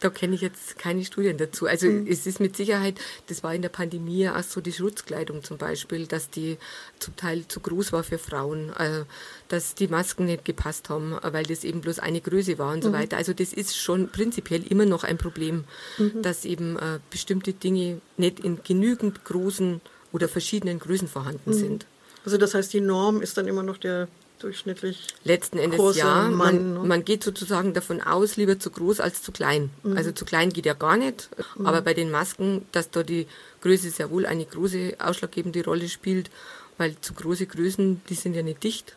da kenne ich jetzt keine Studien dazu. Also mhm. es ist mit Sicherheit, das war in der Pandemie auch so die Schutzkleidung zum Beispiel, dass die zum Teil zu groß war für Frauen, äh, dass die Masken nicht gepasst haben, weil das eben bloß eine Größe war und mhm. so weiter. Also das ist schon prinzipiell immer noch ein Problem, mhm. dass eben äh, bestimmte Dinge nicht in genügend großen oder verschiedenen Größen vorhanden mhm. sind. Also das heißt, die Norm ist dann immer noch der durchschnittlich letzten Endes große ja. Man, ne? man geht sozusagen davon aus, lieber zu groß als zu klein. Mhm. Also zu klein geht ja gar nicht, mhm. aber bei den Masken, dass da die Größe sehr wohl eine große ausschlaggebende Rolle spielt, weil zu große Größen, die sind ja nicht dicht.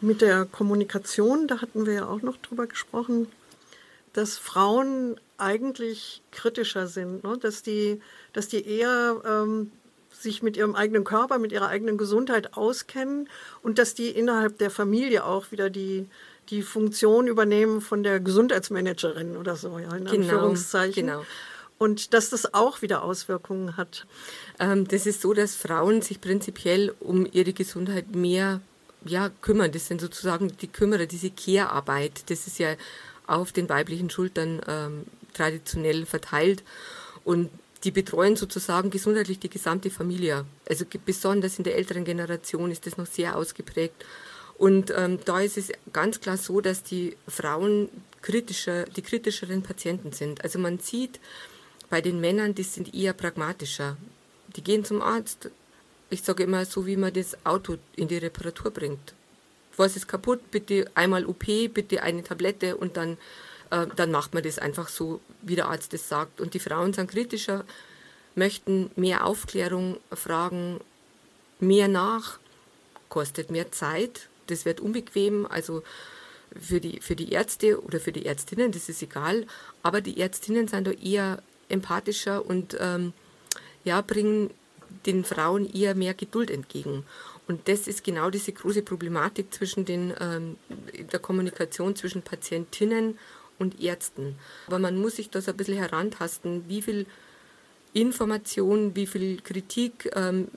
Mit der Kommunikation, da hatten wir ja auch noch drüber gesprochen, dass Frauen eigentlich kritischer sind, ne? dass, die, dass die eher ähm, sich mit ihrem eigenen Körper, mit ihrer eigenen Gesundheit auskennen und dass die innerhalb der Familie auch wieder die, die Funktion übernehmen von der Gesundheitsmanagerin oder so, ja, in genau, Anführungszeichen. Genau. Und dass das auch wieder Auswirkungen hat. Ähm, das ist so, dass Frauen sich prinzipiell um ihre Gesundheit mehr ja, kümmern. Das sind sozusagen die Kümmerer, diese Care-Arbeit. Das ist ja auf den weiblichen Schultern ähm, traditionell verteilt. Und die betreuen sozusagen gesundheitlich die gesamte Familie. Also besonders in der älteren Generation ist das noch sehr ausgeprägt. Und ähm, da ist es ganz klar so, dass die Frauen kritischer, die kritischeren Patienten sind. Also man sieht bei den Männern, die sind eher pragmatischer. Die gehen zum Arzt. Ich sage immer so, wie man das Auto in die Reparatur bringt. Was ist kaputt? Bitte einmal OP, bitte eine Tablette und dann äh, dann macht man das einfach so, wie der Arzt das sagt. Und die Frauen sind kritischer, möchten mehr Aufklärung, fragen mehr nach, kostet mehr Zeit, das wird unbequem, also für die, für die Ärzte oder für die Ärztinnen, das ist egal, aber die Ärztinnen sind da eher empathischer und ähm, ja, bringen den Frauen eher mehr Geduld entgegen. Und das ist genau diese große Problematik zwischen den, ähm, der Kommunikation zwischen Patientinnen und Ärzten. Aber man muss sich das ein bisschen herantasten, wie viel Information, wie viel Kritik ähm,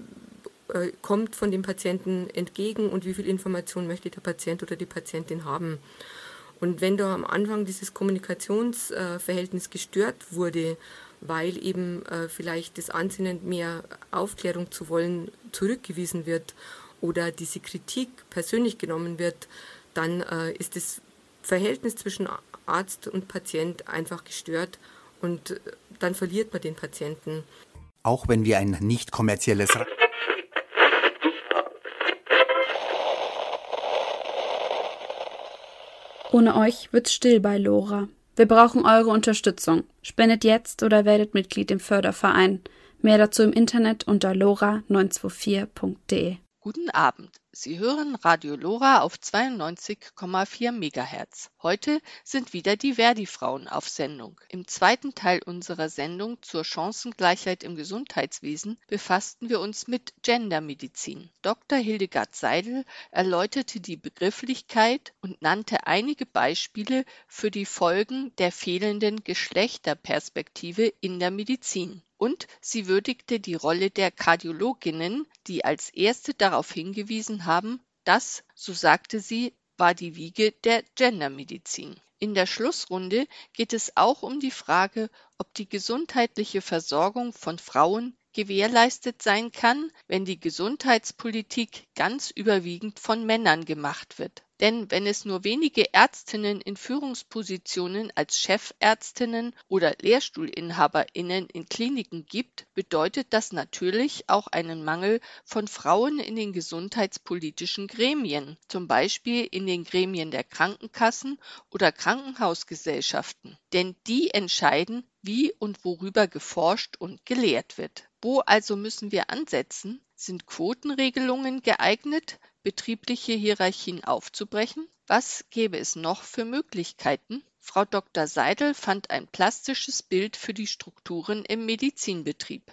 äh, kommt von dem Patienten entgegen und wie viel Information möchte der Patient oder die Patientin haben. Und wenn da am Anfang dieses Kommunikationsverhältnis äh, gestört wurde, weil eben äh, vielleicht das Ansinnen, mehr Aufklärung zu wollen, zurückgewiesen wird oder diese Kritik persönlich genommen wird, dann äh, ist das Verhältnis zwischen Arzt und Patient einfach gestört und äh, dann verliert man den Patienten. Auch wenn wir ein nicht kommerzielles Ohne euch wird's still bei Lora. Wir brauchen eure Unterstützung. Spendet jetzt oder werdet Mitglied im Förderverein. Mehr dazu im Internet unter lora924.de. Guten Abend. Sie hören Radio Lora auf 92,4 MHz. Heute sind wieder die Verdi-Frauen auf Sendung. Im zweiten Teil unserer Sendung zur Chancengleichheit im Gesundheitswesen befassten wir uns mit Gendermedizin. Dr. Hildegard Seidel erläuterte die Begrifflichkeit und nannte einige Beispiele für die Folgen der fehlenden Geschlechterperspektive in der Medizin. Und sie würdigte die Rolle der Kardiologinnen, die als erste darauf hingewiesen haben, das, so sagte sie, war die Wiege der Gendermedizin. In der Schlussrunde geht es auch um die Frage, ob die gesundheitliche Versorgung von Frauen gewährleistet sein kann, wenn die Gesundheitspolitik ganz überwiegend von Männern gemacht wird. Denn wenn es nur wenige Ärztinnen in Führungspositionen als Chefärztinnen oder Lehrstuhlinhaberinnen in Kliniken gibt, bedeutet das natürlich auch einen Mangel von Frauen in den gesundheitspolitischen Gremien, zum Beispiel in den Gremien der Krankenkassen oder Krankenhausgesellschaften. Denn die entscheiden, wie und worüber geforscht und gelehrt wird. Wo also müssen wir ansetzen? Sind Quotenregelungen geeignet? Betriebliche Hierarchien aufzubrechen? Was gäbe es noch für Möglichkeiten? Frau Dr. Seidel fand ein plastisches Bild für die Strukturen im Medizinbetrieb.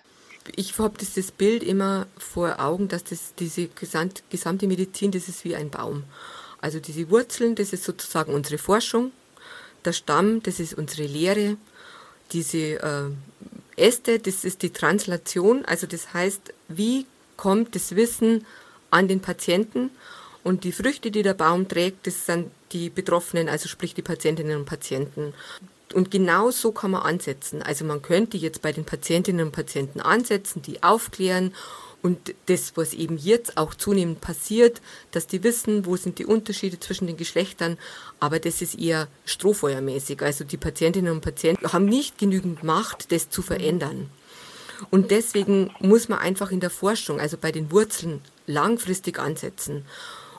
Ich habe dieses Bild immer vor Augen, dass das, diese gesamte Medizin, das ist wie ein Baum. Also diese Wurzeln, das ist sozusagen unsere Forschung. Der Stamm, das ist unsere Lehre. Diese äh, Äste, das ist die Translation. Also das heißt, wie kommt das Wissen an den Patienten? Und die Früchte, die der Baum trägt, das sind die Betroffenen, also sprich die Patientinnen und Patienten. Und genau so kann man ansetzen. Also man könnte jetzt bei den Patientinnen und Patienten ansetzen, die aufklären und das, was eben jetzt auch zunehmend passiert, dass die wissen, wo sind die Unterschiede zwischen den Geschlechtern, aber das ist eher strohfeuermäßig. Also die Patientinnen und Patienten haben nicht genügend Macht, das zu verändern. Und deswegen muss man einfach in der Forschung, also bei den Wurzeln, langfristig ansetzen.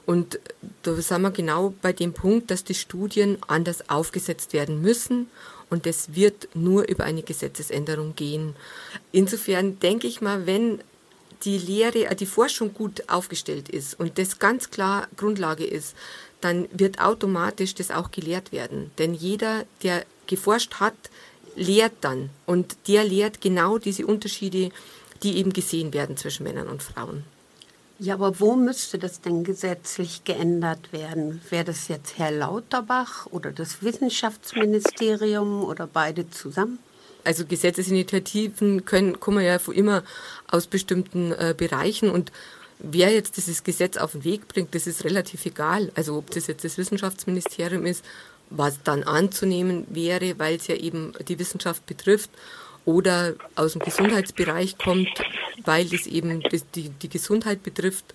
Und da sind wir genau bei dem Punkt, dass die Studien anders aufgesetzt werden müssen. Und das wird nur über eine Gesetzesänderung gehen. Insofern denke ich mal, wenn die Lehre, äh, die Forschung gut aufgestellt ist und das ganz klar Grundlage ist, dann wird automatisch das auch gelehrt werden. Denn jeder, der geforscht hat, lehrt dann. Und der lehrt genau diese Unterschiede, die eben gesehen werden zwischen Männern und Frauen. Ja, aber wo müsste das denn gesetzlich geändert werden? Wäre das jetzt Herr Lauterbach oder das Wissenschaftsministerium oder beide zusammen? Also Gesetzesinitiativen können, kommen ja immer aus bestimmten äh, Bereichen und wer jetzt dieses Gesetz auf den Weg bringt, das ist relativ egal. Also ob das jetzt das Wissenschaftsministerium ist, was dann anzunehmen wäre, weil es ja eben die Wissenschaft betrifft oder aus dem Gesundheitsbereich kommt, weil das eben die, die Gesundheit betrifft,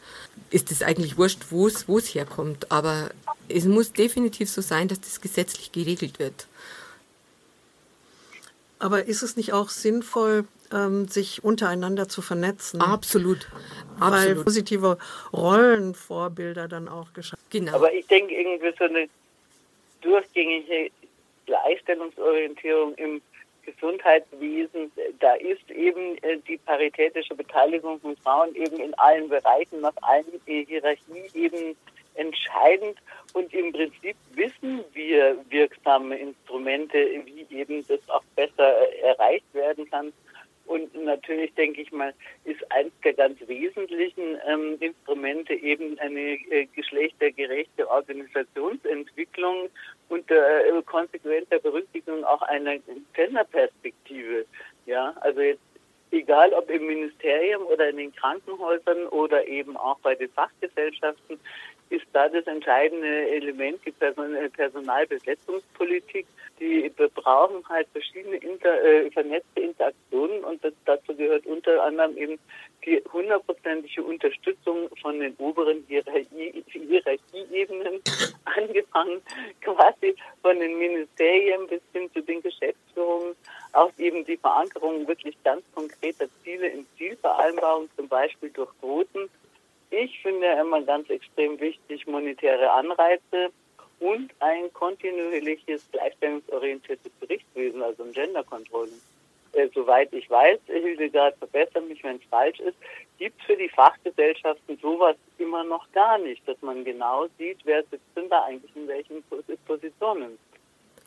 ist es eigentlich wurscht, wo es herkommt. Aber es muss definitiv so sein, dass das gesetzlich geregelt wird. Aber ist es nicht auch sinnvoll, ähm, sich untereinander zu vernetzen? Absolut. Weil positive Rollenvorbilder dann auch geschaffen Genau. Aber ich denke irgendwie so eine durchgängige Gleichstellungsorientierung im Gesundheitswesen, da ist eben äh, die paritätische Beteiligung von Frauen eben in allen Bereichen, nach allen Hierarchieebenen entscheidend. Und im Prinzip wissen wir wirksame Instrumente, wie eben das auch besser erreicht werden kann. Und natürlich, denke ich mal, ist eines der ganz wesentlichen ähm, Instrumente eben eine äh, geschlechtergerechte Organisationsentwicklung unter äh, konsequenter Berücksichtigung auch einer Genderperspektive. Ja, also jetzt egal ob im Ministerium oder in den Krankenhäusern oder eben auch bei den Fachgesellschaften, ist da das entscheidende Element die Person Personalbesetzungspolitik. Die brauchen halt verschiedene inter, äh, vernetzte Interaktionen und das, dazu gehört unter anderem eben die hundertprozentige Unterstützung von den oberen Hierarchie, Hierarchieebenen, [LAUGHS] angefangen quasi von den Ministerien bis hin zu den Geschäftsführungen, auch eben die Verankerung wirklich ganz konkreter Ziele in Zielvereinbarungen, zum Beispiel durch Quoten ich finde immer ganz extrem wichtig monetäre Anreize und ein kontinuierliches gleichstellungsorientiertes Berichtswesen, also ein Gender Controlling. Äh, soweit ich weiß, Hildegard, verbessere mich, wenn es falsch ist, gibt es für die Fachgesellschaften sowas immer noch gar nicht, dass man genau sieht, wer sitzt denn da eigentlich in welchen Positionen.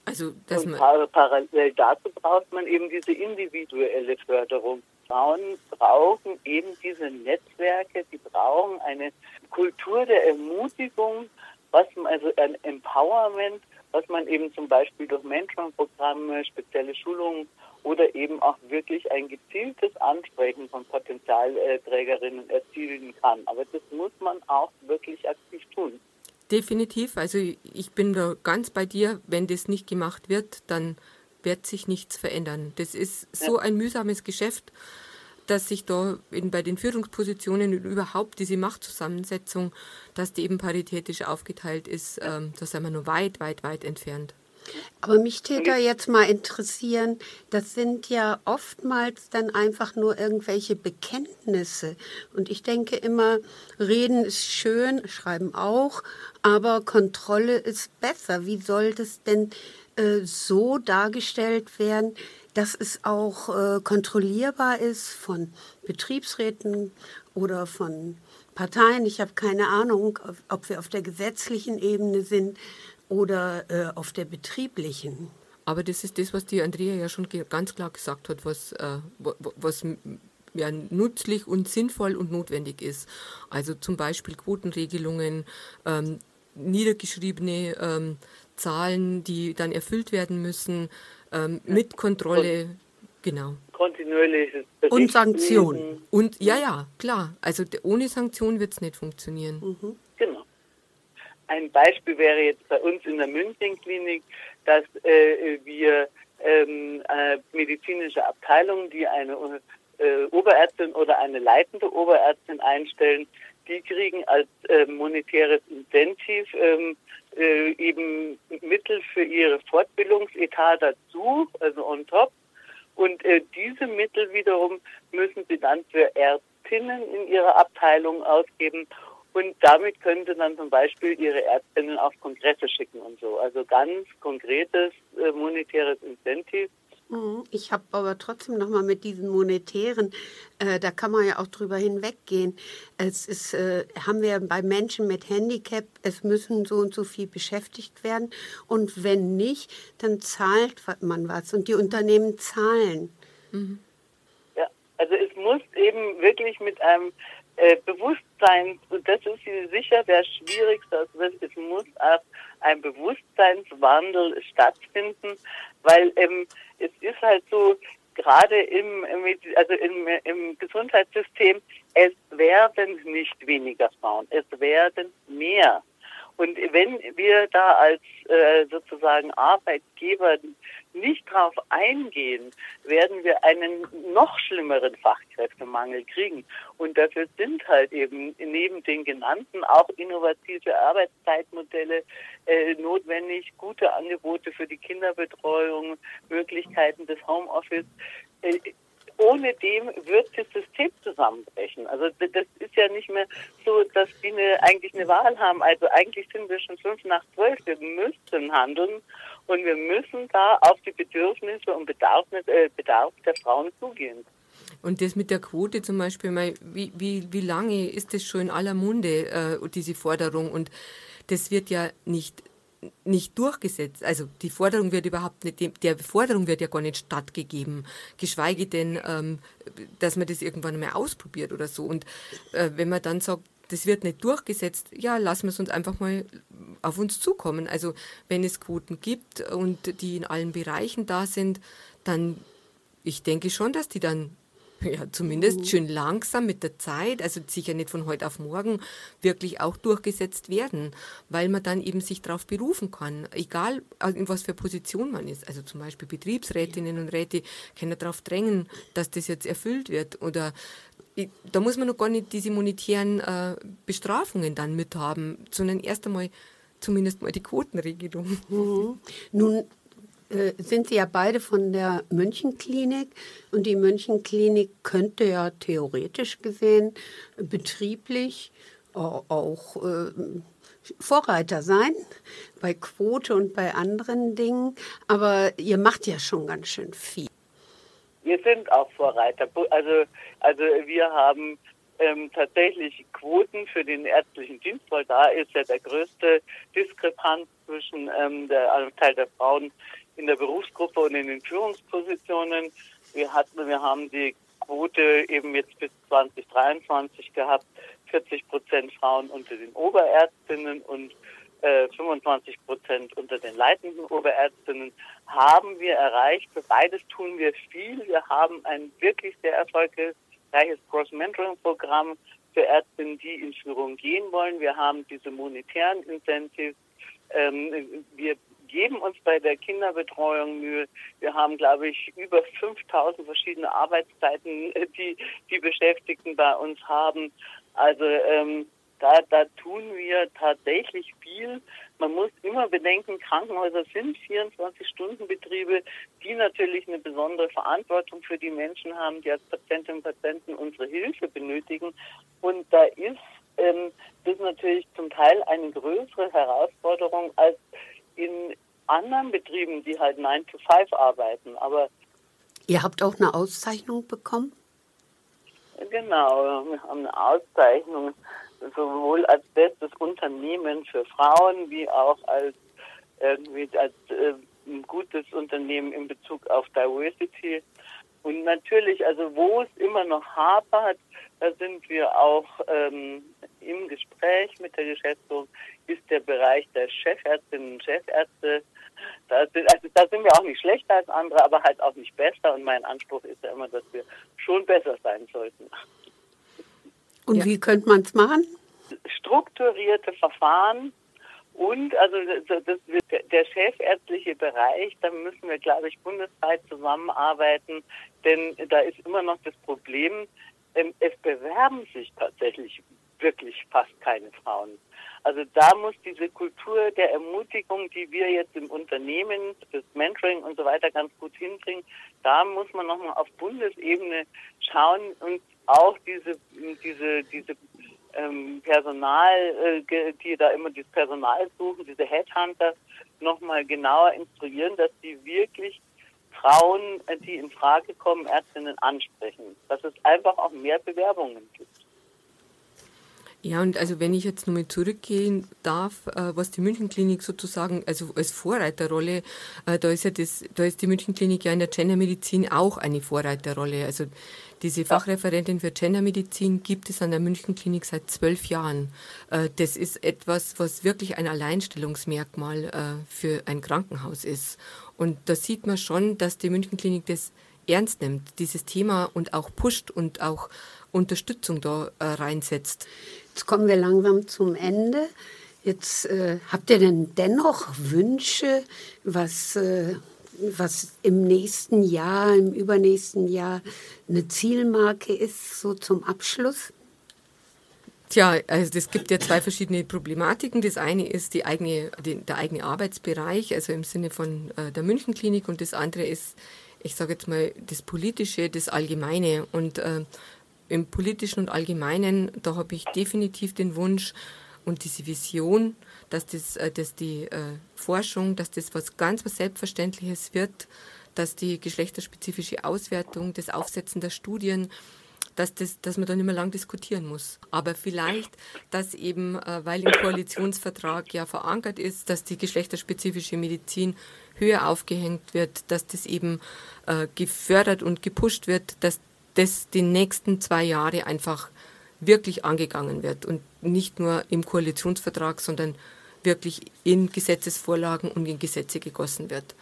Also, das und parallel dazu braucht man eben diese individuelle Förderung. Frauen brauchen eben diese Netzwerke, die brauchen eine Kultur der Ermutigung, was man, also ein Empowerment, was man eben zum Beispiel durch Mentoring-Programme, spezielle Schulungen oder eben auch wirklich ein gezieltes Ansprechen von Potenzialträgerinnen erzielen kann. Aber das muss man auch wirklich aktiv tun. Definitiv. Also ich bin da ganz bei dir. Wenn das nicht gemacht wird, dann wird sich nichts verändern. Das ist so ein mühsames Geschäft, dass sich da in, bei den Führungspositionen überhaupt diese Machtzusammensetzung, dass die eben paritätisch aufgeteilt ist, ähm, da sind wir nur weit, weit, weit entfernt. Aber mich täte jetzt mal interessieren, das sind ja oftmals dann einfach nur irgendwelche Bekenntnisse. Und ich denke immer, reden ist schön, schreiben auch, aber Kontrolle ist besser. Wie soll das denn äh, so dargestellt werden, dass es auch äh, kontrollierbar ist von Betriebsräten oder von Parteien. Ich habe keine Ahnung, ob wir auf der gesetzlichen Ebene sind oder äh, auf der betrieblichen. Aber das ist das, was die Andrea ja schon ganz klar gesagt hat, was, äh, was ja, nützlich und sinnvoll und notwendig ist. Also zum Beispiel Quotenregelungen, ähm, niedergeschriebene ähm, Zahlen, die dann erfüllt werden müssen, ähm, mit Kontrolle, und genau. Kontinuierliches Und Sanktionen. Und ja, ja, klar. Also ohne Sanktionen wird es nicht funktionieren. Mhm. Genau. Ein Beispiel wäre jetzt bei uns in der Münchenklinik, dass äh, wir ähm, äh, medizinische Abteilungen, die eine äh, Oberärztin oder eine leitende Oberärztin einstellen, die kriegen als äh, monetäres Incentiv ähm, äh, eben Mittel für ihre Fortbildungsetat dazu, also on top. Und äh, diese Mittel wiederum müssen sie dann für Ärztinnen in ihrer Abteilung ausgeben. Und damit können sie dann zum Beispiel ihre Ärztinnen auf Kongresse schicken und so. Also ganz konkretes äh, monetäres Incentiv. Mhm. Ich habe aber trotzdem noch mal mit diesen monetären, äh, da kann man ja auch drüber hinweggehen. Es ist, äh, haben wir bei Menschen mit Handicap, es müssen so und so viel beschäftigt werden und wenn nicht, dann zahlt man was und die Unternehmen zahlen. Mhm. Ja, also es muss eben wirklich mit einem äh, Bewusstsein, und das ist sicher der schwierigste, also es muss ein Bewusstseinswandel stattfinden, weil ähm, es ist halt so, gerade im, also im, im Gesundheitssystem, es werden nicht weniger Frauen, es werden mehr. Und wenn wir da als äh, sozusagen Arbeitgeber nicht darauf eingehen, werden wir einen noch schlimmeren Fachkräftemangel kriegen. Und dafür sind halt eben neben den genannten auch innovative Arbeitszeitmodelle äh, notwendig, gute Angebote für die Kinderbetreuung, Möglichkeiten des Homeoffice. Äh, ohne dem wird das System zusammenbrechen. Also das ist ja nicht mehr so, dass die eine, eigentlich eine Wahl haben. Also eigentlich sind wir schon fünf nach zwölf. Wir müssten handeln und wir müssen da auf die Bedürfnisse und Bedarf, äh, Bedarf der Frauen zugehen. Und das mit der Quote zum Beispiel, wie, wie, wie lange ist das schon in aller Munde, äh, diese Forderung? Und das wird ja nicht nicht durchgesetzt. Also die Forderung wird überhaupt nicht, der Forderung wird ja gar nicht stattgegeben, geschweige denn, ähm, dass man das irgendwann mal ausprobiert oder so. Und äh, wenn man dann sagt, das wird nicht durchgesetzt, ja, lassen wir es uns einfach mal auf uns zukommen. Also wenn es Quoten gibt und die in allen Bereichen da sind, dann, ich denke schon, dass die dann [LAUGHS] ja, zumindest mhm. schön langsam mit der Zeit, also sicher nicht von heute auf morgen, wirklich auch durchgesetzt werden, weil man dann eben sich darauf berufen kann, egal in was für Position man ist. Also zum Beispiel Betriebsrätinnen und Räte können darauf drängen, dass das jetzt erfüllt wird oder da muss man noch gar nicht diese monetären äh, Bestrafungen dann mithaben, sondern erst einmal zumindest mal die Quotenregelung. Mhm. Nun äh, sind Sie ja beide von der Münchenklinik und die Münchenklinik könnte ja theoretisch gesehen betrieblich auch äh, Vorreiter sein bei Quote und bei anderen Dingen, aber ihr macht ja schon ganz schön viel. Wir sind auch Vorreiter. Also, also wir haben ähm, tatsächlich Quoten für den ärztlichen Dienst, weil da ist ja der größte Diskrepanz zwischen ähm, der Anteil der Frauen in der Berufsgruppe und in den Führungspositionen. Wir hatten, wir haben die Quote eben jetzt bis 2023 gehabt, 40 Prozent Frauen unter den Oberärztinnen und äh, 25 Prozent unter den leitenden Oberärztinnen haben wir erreicht. Für beides tun wir viel. Wir haben ein wirklich sehr erfolgreiches Cross-Mentoring-Programm für Ärztinnen, die in Führung gehen wollen. Wir haben diese monetären Incentives. Ähm, wir geben uns bei der Kinderbetreuung Mühe. Wir haben, glaube ich, über 5000 verschiedene Arbeitszeiten, die die Beschäftigten bei uns haben. Also ähm, da, da tun wir tatsächlich viel. Man muss immer bedenken, Krankenhäuser sind 24-Stunden-Betriebe, die natürlich eine besondere Verantwortung für die Menschen haben, die als Patientinnen und Patienten unsere Hilfe benötigen. Und da ist ähm, das natürlich zum Teil eine größere Herausforderung als in anderen Betrieben, die halt 9 to 5 arbeiten. Aber Ihr habt auch eine Auszeichnung bekommen? Genau, wir haben eine Auszeichnung sowohl als bestes Unternehmen für Frauen wie auch als irgendwie als äh, ein gutes Unternehmen in Bezug auf Diversity. Und natürlich, also wo es immer noch hapert, da sind wir auch ähm, im Gespräch mit der Geschäftsführung, ist der Bereich der Chefärztinnen und Chefärzte. Da sind, also da sind wir auch nicht schlechter als andere, aber halt auch nicht besser. Und mein Anspruch ist ja immer, dass wir schon besser sein sollten. Und ja. wie könnte man es machen? Strukturierte Verfahren, und also das, der chefärztliche Bereich, da müssen wir, glaube ich, bundesweit zusammenarbeiten, denn da ist immer noch das Problem, ähm, es bewerben sich tatsächlich wirklich fast keine Frauen. Also da muss diese Kultur der Ermutigung, die wir jetzt im Unternehmen, das Mentoring und so weiter ganz gut hinbringen, da muss man nochmal auf Bundesebene schauen und auch diese, diese, diese ähm, Personal, äh, die da immer das Personal suchen, diese Headhunter, nochmal genauer instruieren, dass die wirklich Frauen, äh, die in Frage kommen, Ärztinnen ansprechen. Dass es einfach auch mehr Bewerbungen gibt. Ja, und also wenn ich jetzt nochmal zurückgehen darf, äh, was die Münchenklinik sozusagen, also als Vorreiterrolle, äh, da ist ja das, da ist die Münchenklinik ja in der Gendermedizin auch eine Vorreiterrolle. Also diese Fachreferentin für Gendermedizin gibt es an der Münchenklinik seit zwölf Jahren. Äh, das ist etwas, was wirklich ein Alleinstellungsmerkmal äh, für ein Krankenhaus ist. Und da sieht man schon, dass die Münchenklinik das ernst nimmt, dieses Thema und auch pusht und auch Unterstützung da äh, reinsetzt. Jetzt kommen wir langsam zum Ende. Jetzt äh, habt ihr denn dennoch Wünsche, was äh, was im nächsten Jahr, im übernächsten Jahr eine Zielmarke ist, so zum Abschluss? Tja, also es gibt ja zwei verschiedene Problematiken. Das eine ist die eigene, die, der eigene Arbeitsbereich, also im Sinne von äh, der Münchenklinik, und das andere ist, ich sage jetzt mal, das Politische, das Allgemeine. Und äh, im Politischen und Allgemeinen, da habe ich definitiv den Wunsch und diese Vision, dass, das, äh, dass die äh, Forschung, dass das was ganz was Selbstverständliches wird, dass die geschlechterspezifische Auswertung, das Aufsetzen der Studien, dass, das, dass man da nicht mehr lang diskutieren muss. Aber vielleicht, dass eben, äh, weil im Koalitionsvertrag ja verankert ist, dass die geschlechterspezifische Medizin höher aufgehängt wird, dass das eben gefördert und gepusht wird, dass das die nächsten zwei Jahre einfach wirklich angegangen wird und nicht nur im Koalitionsvertrag, sondern wirklich in Gesetzesvorlagen und in Gesetze gegossen wird.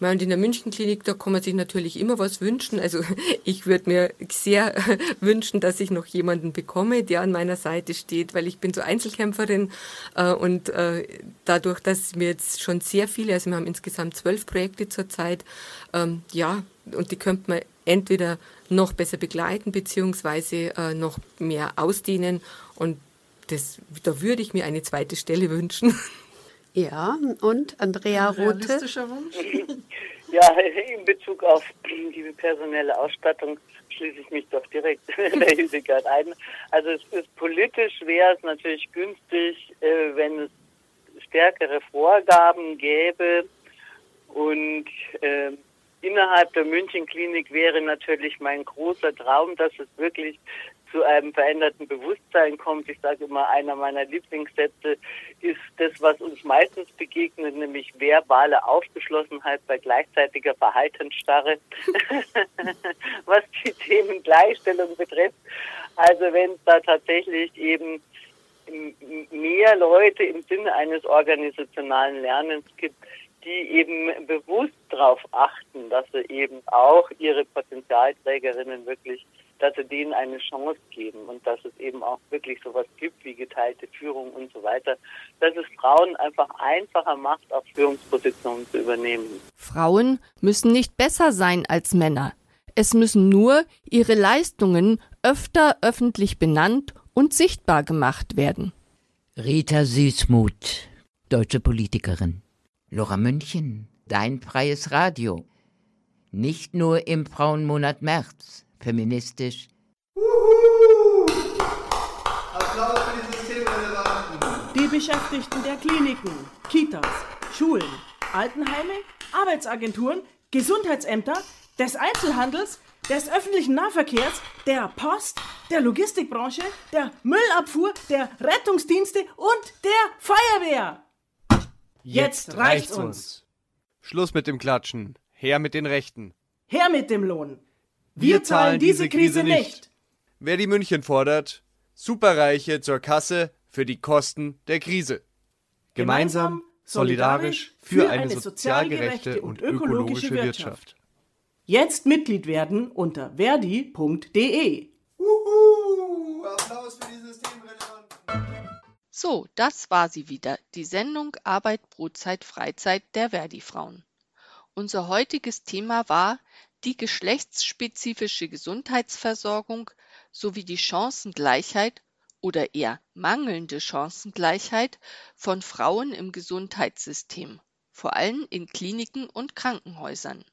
Und in der Münchenklinik, da kann man sich natürlich immer was wünschen. Also [LAUGHS] ich würde mir sehr [LAUGHS] wünschen, dass ich noch jemanden bekomme, der an meiner Seite steht, weil ich bin so Einzelkämpferin äh, und äh, dadurch, dass wir jetzt schon sehr viele, also wir haben insgesamt zwölf Projekte zurzeit, ähm, ja, und die könnte man entweder noch besser begleiten beziehungsweise äh, noch mehr ausdehnen und das, da würde ich mir eine zweite Stelle wünschen. [LAUGHS] Ja, und Andrea Rote? Realistischer Wunsch? [LAUGHS] Ja, in Bezug auf die personelle Ausstattung schließe ich mich doch direkt [LAUGHS] der Hildegard ein. Also es ist politisch wäre es natürlich günstig, äh, wenn es stärkere Vorgaben gäbe und äh, innerhalb der Münchenklinik wäre natürlich mein großer Traum, dass es wirklich zu einem veränderten Bewusstsein kommt. Ich sage immer, einer meiner Lieblingssätze ist das, was uns meistens begegnet, nämlich verbale Aufgeschlossenheit bei gleichzeitiger Verhaltensstarre, [LAUGHS] was die Themen Gleichstellung betrifft. Also wenn es da tatsächlich eben mehr Leute im Sinne eines organisationalen Lernens gibt, die eben bewusst darauf achten, dass sie eben auch ihre Potenzialträgerinnen wirklich, dass sie denen eine Chance geben und dass es eben auch wirklich sowas gibt wie geteilte Führung und so weiter, dass es Frauen einfach einfacher macht, auch Führungspositionen zu übernehmen. Frauen müssen nicht besser sein als Männer. Es müssen nur ihre Leistungen öfter öffentlich benannt und sichtbar gemacht werden. Rita Süßmuth, deutsche Politikerin. Lora München, dein freies Radio. Nicht nur im Frauenmonat März, feministisch. Applaus für die Systemrelevanten. Die Beschäftigten der Kliniken, Kitas, Schulen, Altenheime, Arbeitsagenturen, Gesundheitsämter, des Einzelhandels, des öffentlichen Nahverkehrs, der Post, der Logistikbranche, der Müllabfuhr, der Rettungsdienste und der Feuerwehr. Jetzt reicht's uns. Schluss mit dem Klatschen. Her mit den Rechten. Her mit dem Lohn. Wir zahlen diese Krise nicht. Wer die München fordert, Superreiche zur Kasse für die Kosten der Krise. Gemeinsam, solidarisch für eine sozial gerechte und ökologische Wirtschaft. Jetzt Mitglied werden unter verdi.de. Uhu, Applaus für die Systemrelevanten. So, das war sie wieder, die Sendung Arbeit, Brotzeit, Freizeit der Verdi-Frauen. Unser heutiges Thema war die geschlechtsspezifische Gesundheitsversorgung sowie die Chancengleichheit oder eher mangelnde Chancengleichheit von Frauen im Gesundheitssystem, vor allem in Kliniken und Krankenhäusern.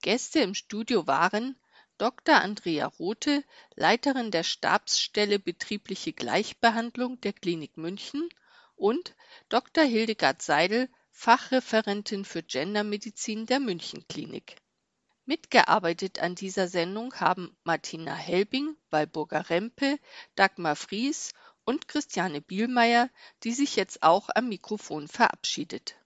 Gäste im Studio waren Dr. Andrea Rothe, Leiterin der Stabsstelle Betriebliche Gleichbehandlung der Klinik München und Dr. Hildegard Seidel, Fachreferentin für Gendermedizin der Münchenklinik. Mitgearbeitet an dieser Sendung haben Martina Helbing, Walburga Rempe, Dagmar Fries und Christiane Bielmeier, die sich jetzt auch am Mikrofon verabschiedet.